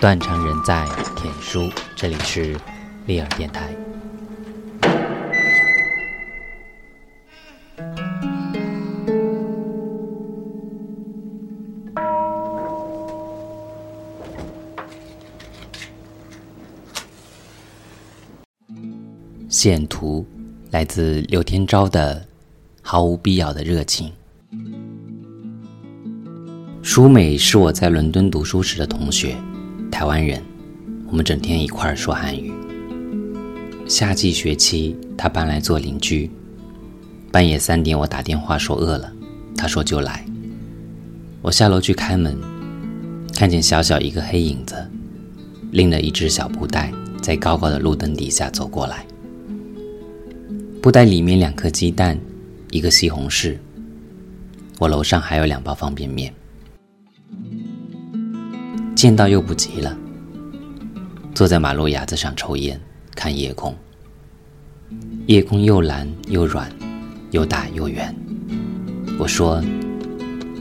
断肠人在舔书，这里是利尔电台。线图来自刘天昭的毫无必要的热情。舒美是我在伦敦读书时的同学，台湾人，我们整天一块儿说汉语。夏季学期，他搬来做邻居。半夜三点，我打电话说饿了，他说就来。我下楼去开门，看见小小一个黑影子，拎了一只小布袋，在高高的路灯底下走过来。布袋里面两颗鸡蛋，一个西红柿。我楼上还有两包方便面。见到又不急了，坐在马路牙子上抽烟，看夜空。夜空又蓝又软，又大又圆。我说：“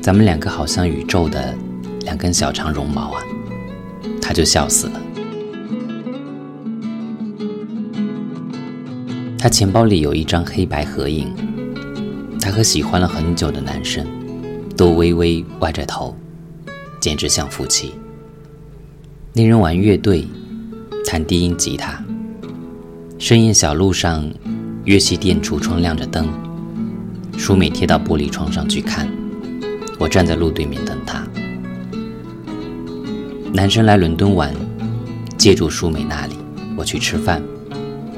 咱们两个好像宇宙的两根小长绒毛啊。”他就笑死了。他钱包里有一张黑白合影，他和喜欢了很久的男生都微微歪着头，简直像夫妻。那人玩乐队，弹低音吉他。深夜小路上，乐器店橱窗亮着灯，淑美贴到玻璃窗上去看。我站在路对面等他。男生来伦敦玩，借住淑美那里。我去吃饭，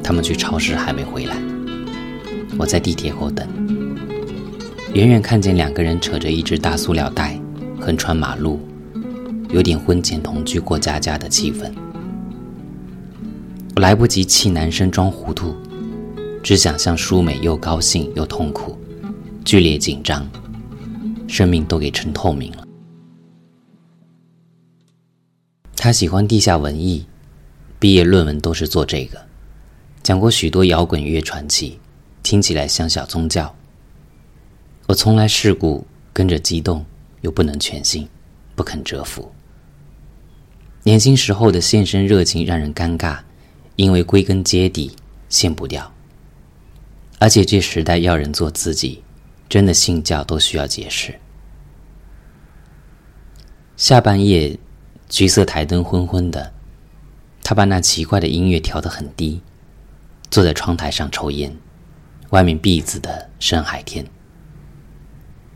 他们去超市还没回来。我在地铁口等，远远看见两个人扯着一只大塑料袋，横穿马路。有点婚前同居过家家的气氛，我来不及气男生装糊涂，只想向淑美又高兴又痛苦，剧烈紧张，生命都给撑透明了。他喜欢地下文艺，毕业论文都是做这个，讲过许多摇滚乐传奇，听起来像小宗教。我从来世故，跟着激动，又不能全信，不肯折服。年轻时候的献身热情让人尴尬，因为归根结底献不掉。而且这时代要人做自己，真的信教都需要解释。下半夜，橘色台灯昏昏的，他把那奇怪的音乐调得很低，坐在窗台上抽烟，外面碧紫的深海天。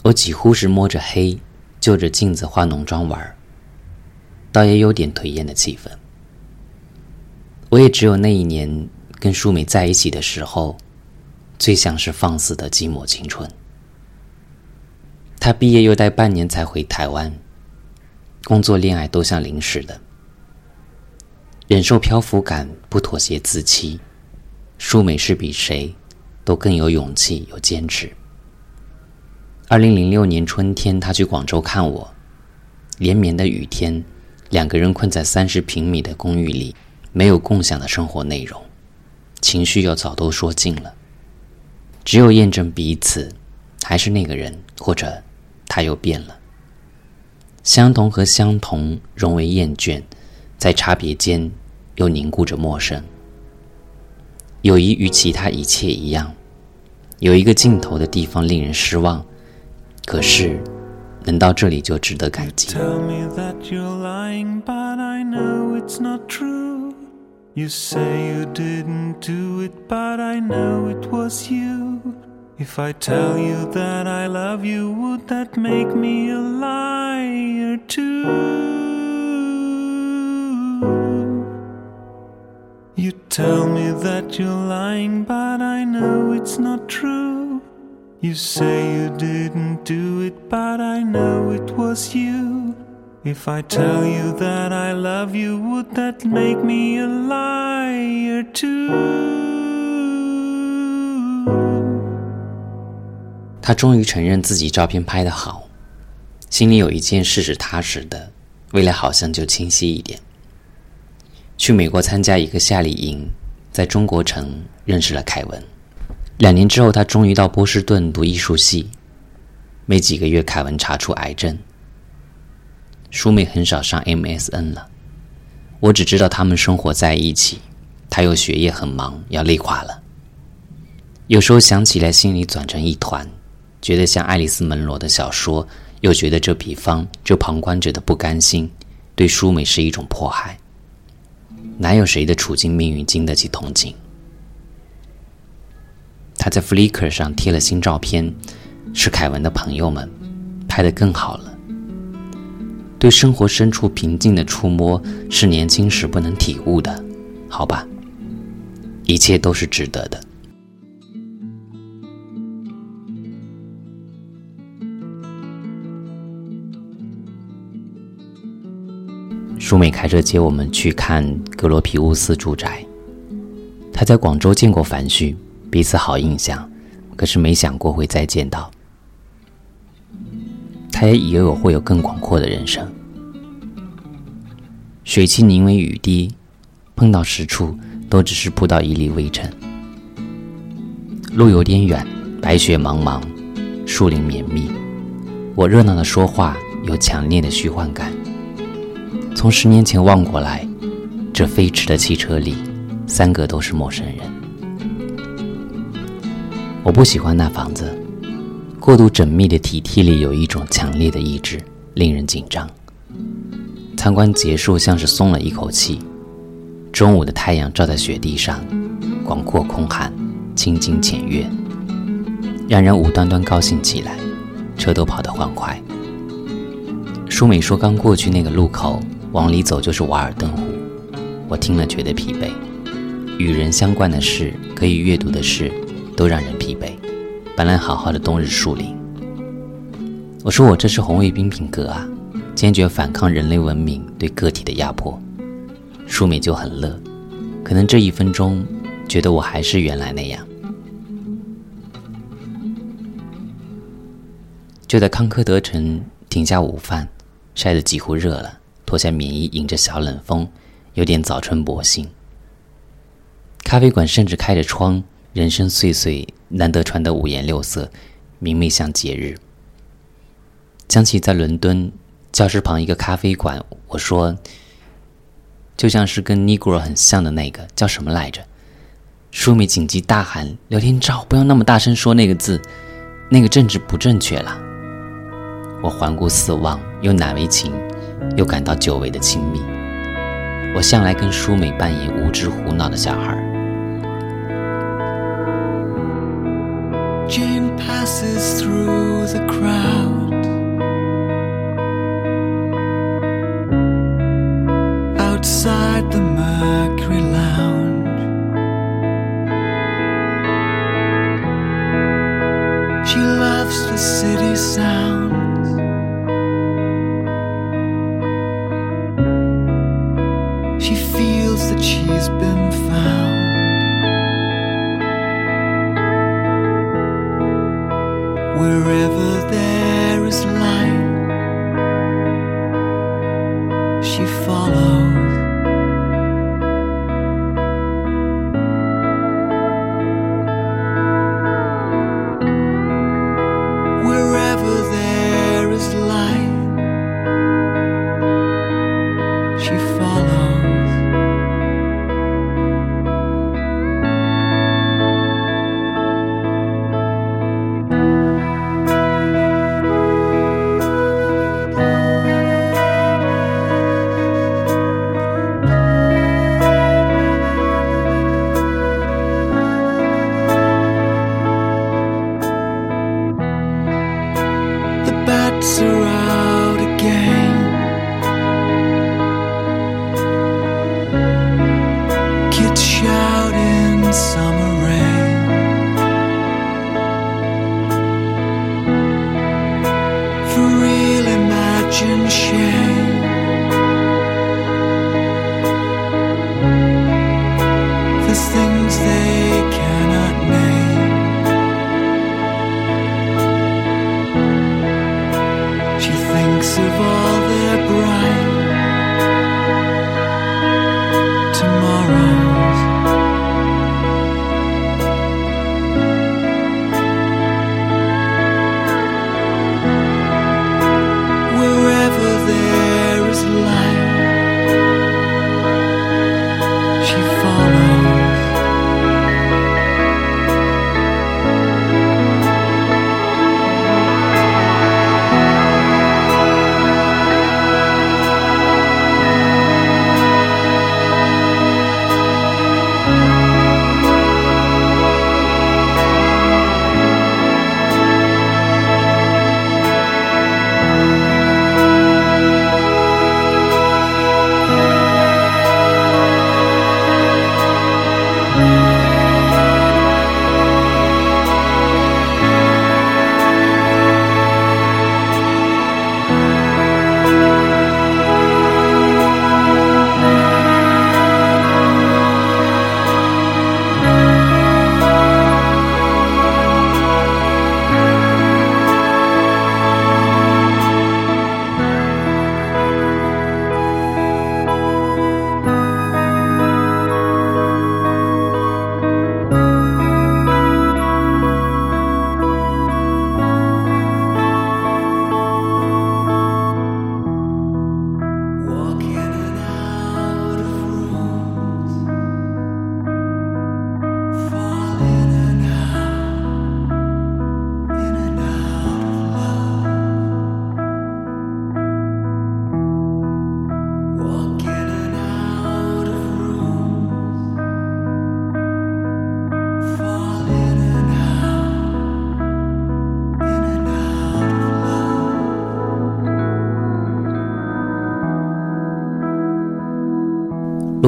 我几乎是摸着黑，就着镜子化浓妆玩儿。倒也有点颓艳的气氛。我也只有那一年跟淑美在一起的时候，最像是放肆的寂寞青春。他毕业又待半年才回台湾，工作、恋爱都像临时的，忍受漂浮感，不妥协自欺。淑美是比谁都更有勇气、有坚持。二零零六年春天，他去广州看我，连绵的雨天。两个人困在三十平米的公寓里，没有共享的生活内容，情绪又早都说尽了，只有验证彼此还是那个人，或者他又变了。相同和相同融为厌倦，在差别间又凝固着陌生。友谊与其他一切一样，有一个尽头的地方令人失望，可是。能到这里就值得感激。Tell me that you're lying, but I know it's not true. You say you didn't do it, but I know it was you. If I tell you that I love you, would that make me a liar too? You tell me that you're lying, but I know it's not true. You say you didn't do it, but I know it was you. If I tell you that I love you, would that make me a liar too? 他终于承认自己照片拍得好，心里有一件事是踏实的，未来好像就清晰一点。去美国参加一个夏令营，在中国城认识了凯文。两年之后，他终于到波士顿读艺术系。没几个月，凯文查出癌症。舒美很少上 MSN 了，我只知道他们生活在一起，他又学业很忙，要累垮了。有时候想起来，心里转成一团，觉得像爱丽丝·门罗的小说，又觉得这比方这旁观者的不甘心，对舒美是一种迫害。哪有谁的处境命运经得起同情？他在 Flickr 上贴了新照片，是凯文的朋友们拍的更好了。对生活深处平静的触摸，是年轻时不能体悟的，好吧？一切都是值得的。舒美开车接我们去看格罗皮乌斯住宅。他在广州见过樊旭，彼此好印象，可是没想过会再见到。他也以为我会有更广阔的人生。水汽凝为雨滴，碰到实处都只是扑到一粒微尘。路有点远，白雪茫茫，树林绵密。我热闹的说话，有强烈的虚幻感。从十年前望过来，这飞驰的汽车里，三个都是陌生人。我不喜欢那房子，过度缜密的体贴里有一种强烈的意志，令人紧张。参观结束，像是松了一口气。中午的太阳照在雪地上，广阔空寒，清静浅月，让人无端端高兴起来。车都跑得欢快。舒美说：“刚过去那个路口。”往里走就是瓦尔登湖，我听了觉得疲惫。与人相关的事，可以阅读的事，都让人疲惫。本来好好的冬日树林，我说我这是红卫兵品格啊，坚决反抗人类文明对个体的压迫。舒美就很乐，可能这一分钟，觉得我还是原来那样。就在康科德城停下午饭，晒得几乎热了。脱下棉衣，迎着小冷风，有点早春薄幸。咖啡馆甚至开着窗，人声碎碎，难得穿得五颜六色，明媚像节日。想起在伦敦教室旁一个咖啡馆，我说，就像是跟 Negro 很像的那个叫什么来着？舒美紧急大喊：“聊天照，不要那么大声说那个字，那个政治不正确了。”我环顾四望，又难为情。又感到久违的亲密。我向来跟舒美扮演无知胡闹的小孩。Jane passes through the crowd. Outside the Mercury Lounge, she loves the city sound. she thinks of all.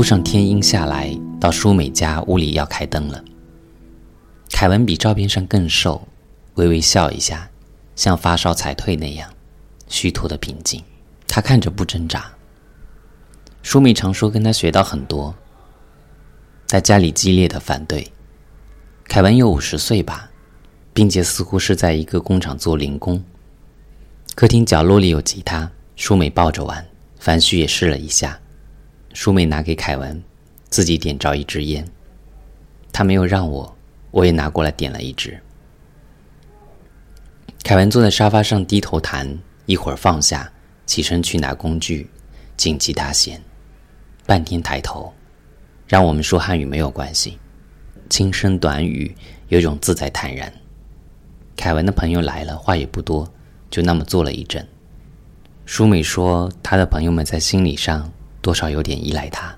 上天阴下来，到舒美家屋里要开灯了。凯文比照片上更瘦，微微笑一下，像发烧才退那样，虚脱的平静。他看着不挣扎。舒美常说跟他学到很多，在家里激烈的反对。凯文有五十岁吧，并且似乎是在一个工厂做零工。客厅角落里有吉他，舒美抱着玩，樊旭也试了一下。舒美拿给凯文，自己点着一支烟。他没有让我，我也拿过来点了一支。凯文坐在沙发上低头弹，一会儿放下，起身去拿工具，进吉他弦，半天抬头，让我们说汉语没有关系，轻声短语，有种自在坦然。凯文的朋友来了，话也不多，就那么坐了一阵。舒美说，他的朋友们在心理上。多少有点依赖他。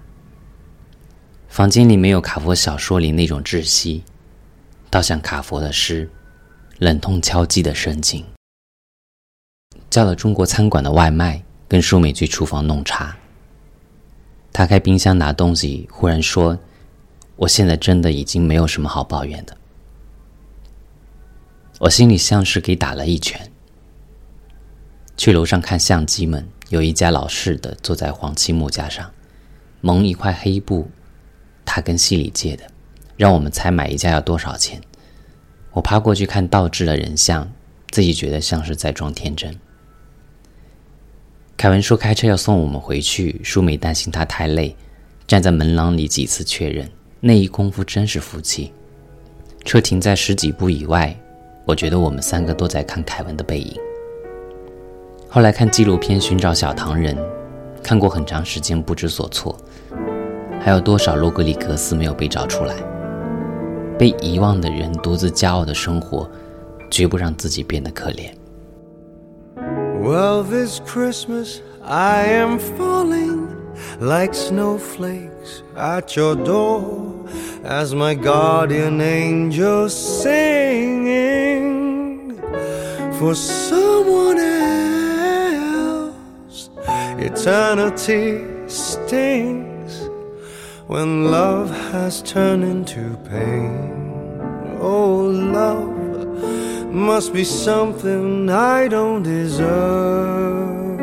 房间里没有卡佛小说里那种窒息，倒像卡佛的诗，冷痛敲击的深情。叫了中国餐馆的外卖，跟淑美去厨房弄茶。打开冰箱拿东西，忽然说：“我现在真的已经没有什么好抱怨的。”我心里像是给打了一拳。去楼上看相机们。有一家老式的坐在黄漆木架上，蒙一块黑布，他跟戏里借的，让我们猜买一家要多少钱。我爬过去看倒置的人像，自己觉得像是在装天真。凯文说开车要送我们回去，舒美担心他太累，站在门廊里几次确认，那一功夫真是夫妻。车停在十几步以外，我觉得我们三个都在看凯文的背影。后来看纪录片《寻找小唐人》，看过很长时间不知所措，还有多少罗格里格斯没有被找出来？被遗忘的人独自骄傲的生活，绝不让自己变得可怜。Well, this Christmas I am falling like snowflakes at your door as my guardian angel singing for someone else. Eternity stings when love has turned into pain. Oh, love must be something I don't deserve.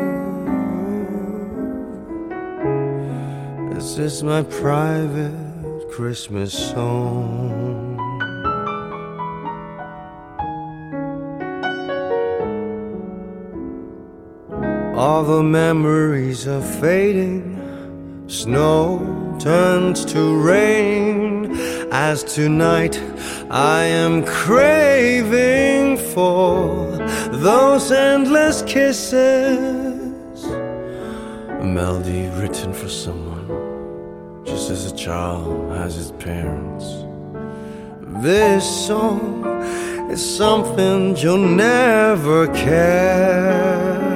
This is my private Christmas song. All the memories are fading. Snow turns to rain as tonight I am craving for those endless kisses. A melody written for someone, just as a child has his parents. This song is something you'll never care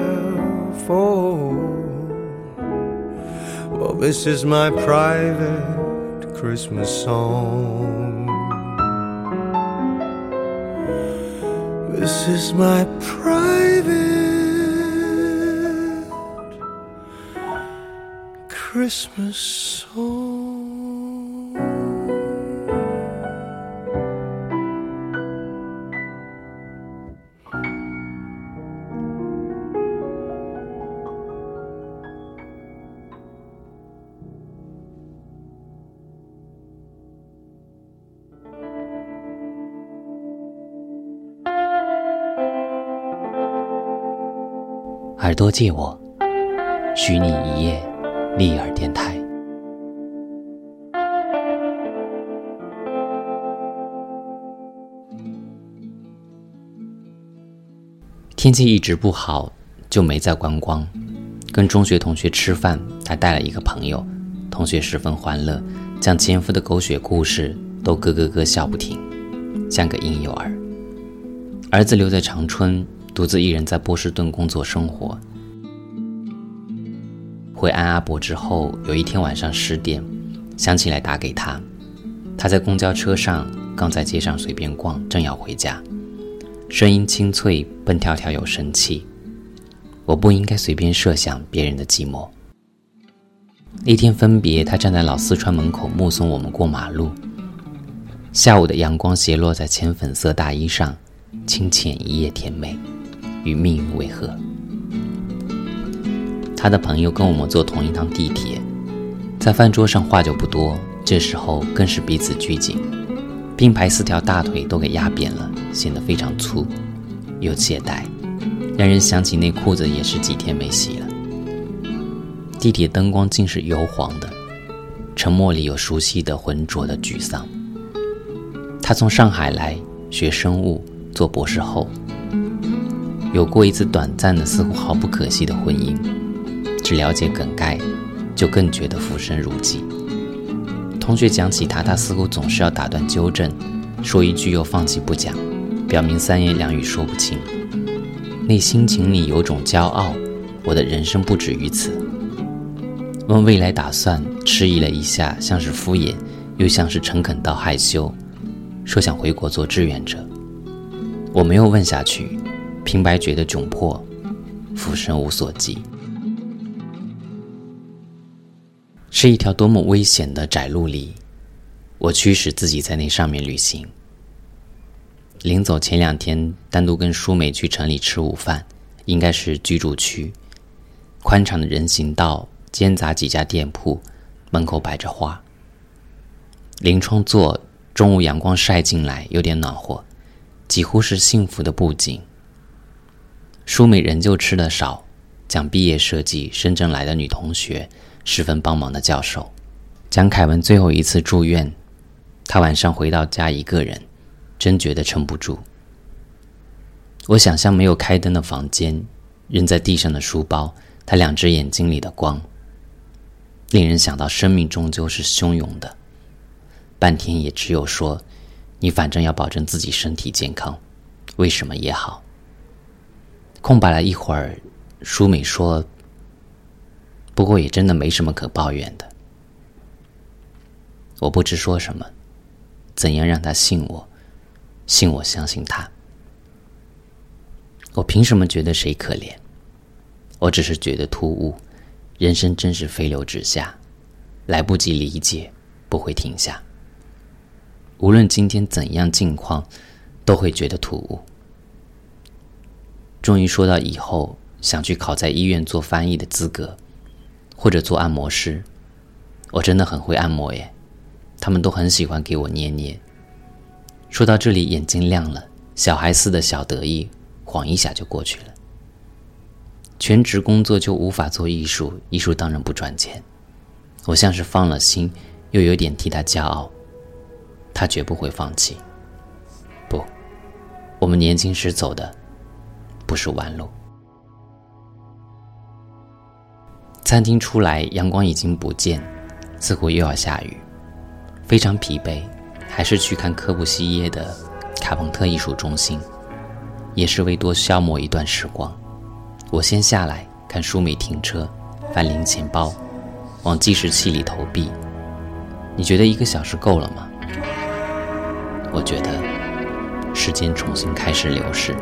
this is my private Christmas song. This is my private Christmas song. 耳朵借我，许你一夜立耳电台。天气一直不好，就没再观光。跟中学同学吃饭，他带了一个朋友，同学十分欢乐，将前夫的狗血故事都咯咯咯笑不停，像个婴幼儿。儿子留在长春。独自一人在波士顿工作生活。回安阿伯之后，有一天晚上十点，想起来打给他。他在公交车上，刚在街上随便逛，正要回家，声音清脆，蹦跳跳有生气。我不应该随便设想别人的寂寞。那天分别，他站在老四川门口目送我们过马路。下午的阳光斜落在浅粉色大衣上，清浅一夜甜美，与命运为何？他的朋友跟我们坐同一趟地铁，在饭桌上话就不多，这时候更是彼此拘谨，并排四条大腿都给压扁了，显得非常粗，又懈怠，让人想起那裤子也是几天没洗了。地铁灯光竟是油黄的，沉默里有熟悉的浑浊的沮丧。他从上海来学生物，做博士后，有过一次短暂的、似乎毫不可惜的婚姻，只了解梗概，就更觉得浮生如寄。同学讲起他，他似乎总是要打断纠正，说一句又放弃不讲，表明三言两语说不清。内心情里有种骄傲，我的人生不止于此。问未来打算，迟疑了一下，像是敷衍，又像是诚恳到害羞，说想回国做志愿者。我没有问下去，平白觉得窘迫，浮生无所寄。是一条多么危险的窄路里，我驱使自己在那上面旅行。临走前两天，单独跟舒美去城里吃午饭，应该是居住区，宽敞的人行道。间杂几家店铺，门口摆着花。临窗坐，中午阳光晒进来，有点暖和，几乎是幸福的布景。舒美仍旧吃的少，讲毕业设计，深圳来的女同学，十分帮忙的教授。讲凯文最后一次住院，他晚上回到家一个人，真觉得撑不住。我想象没有开灯的房间，扔在地上的书包，他两只眼睛里的光。令人想到，生命终究是汹涌的。半天也只有说：“你反正要保证自己身体健康，为什么也好。”空白了一会儿，舒美说：“不过也真的没什么可抱怨的。”我不知说什么，怎样让他信我，信我相信他。我凭什么觉得谁可怜？我只是觉得突兀。人生真是飞流直下，来不及理解，不会停下。无论今天怎样境况，都会觉得突兀。终于说到以后想去考在医院做翻译的资格，或者做按摩师。我真的很会按摩耶，他们都很喜欢给我捏捏。说到这里，眼睛亮了，小孩似的小得意，晃一下就过去了。全职工作就无法做艺术，艺术当然不赚钱。我像是放了心，又有点替他骄傲。他绝不会放弃。不，我们年轻时走的不是弯路。餐厅出来，阳光已经不见，似乎又要下雨。非常疲惫，还是去看科布西耶的卡彭特艺术中心，也是为多消磨一段时光。我先下来看舒美停车，翻零钱包，往计时器里投币。你觉得一个小时够了吗？我觉得时间重新开始流逝。